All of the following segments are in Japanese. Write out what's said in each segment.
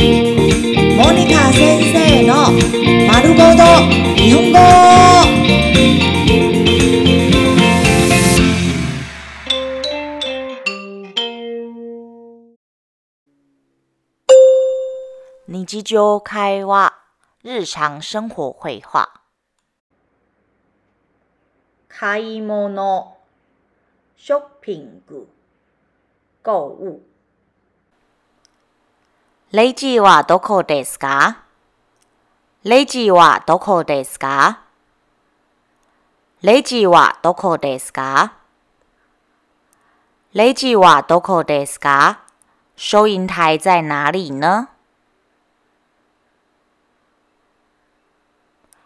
モニカ先生の丸ごと日本語。日常会話、日常生活会話。買い物、ショッピング、購物。レジはどこですか？レジはどこですか？レジはどこですか？レジはどこですか？收银台在哪里呢？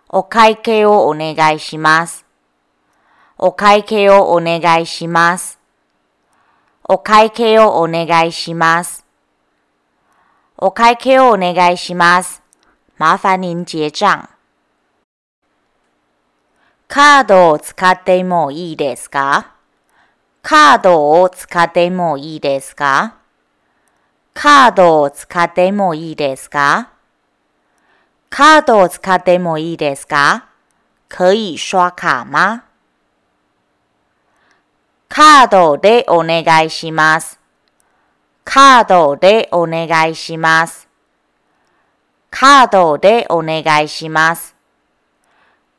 お会計をお願いします。お会計をお願いします。お会計をお願いします。お会計をお願いします。麻烦您结账。カードを使ってもいいですか？カードを使ってもいいですか？カードを使ってもいいですか？カードを使ってもいいですか？可以刷卡吗？カードでお願いします。カードでお願いします。カードでお願いします。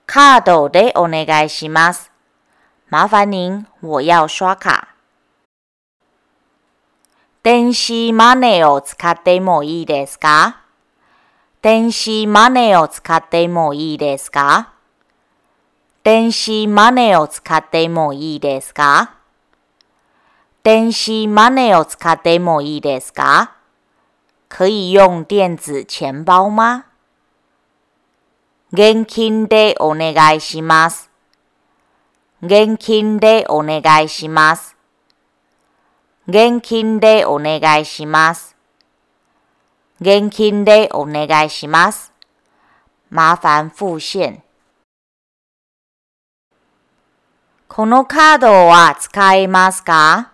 カードでお願いします。麻烦您，我要刷卡。電子マネーを使ってもいいですか？電子マネーを使ってもいいですか？電子マネーを使ってもいいですか？電子マネーを使ってもいいですか？可以用電子錢包嗎現金でお願いします。現金でお願いします。現金でお願いします。現金でお願いします。麻煩付現。このカードは使えますか？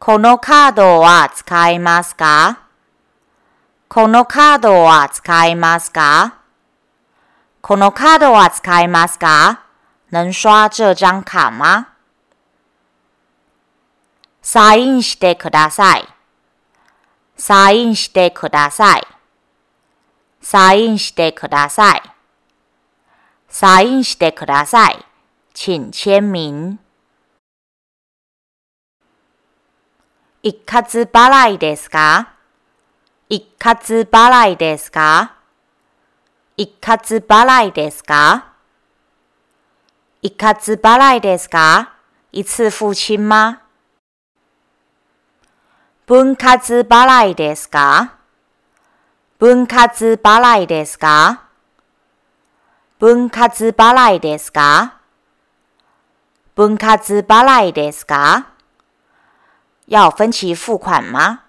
このカードは使えますか？このカードは使えますか？このカードは使えますか？能刷这張卡嗎サインしてください。サインしてください。サインしてください。サインしてください。請簽名。一括払いですか？一括払いですか？一括払いですか？一括払いですか？一次付清嗎分割払いですか？分割払いですか？分割払いですか？分割払いですか？要分期付款吗？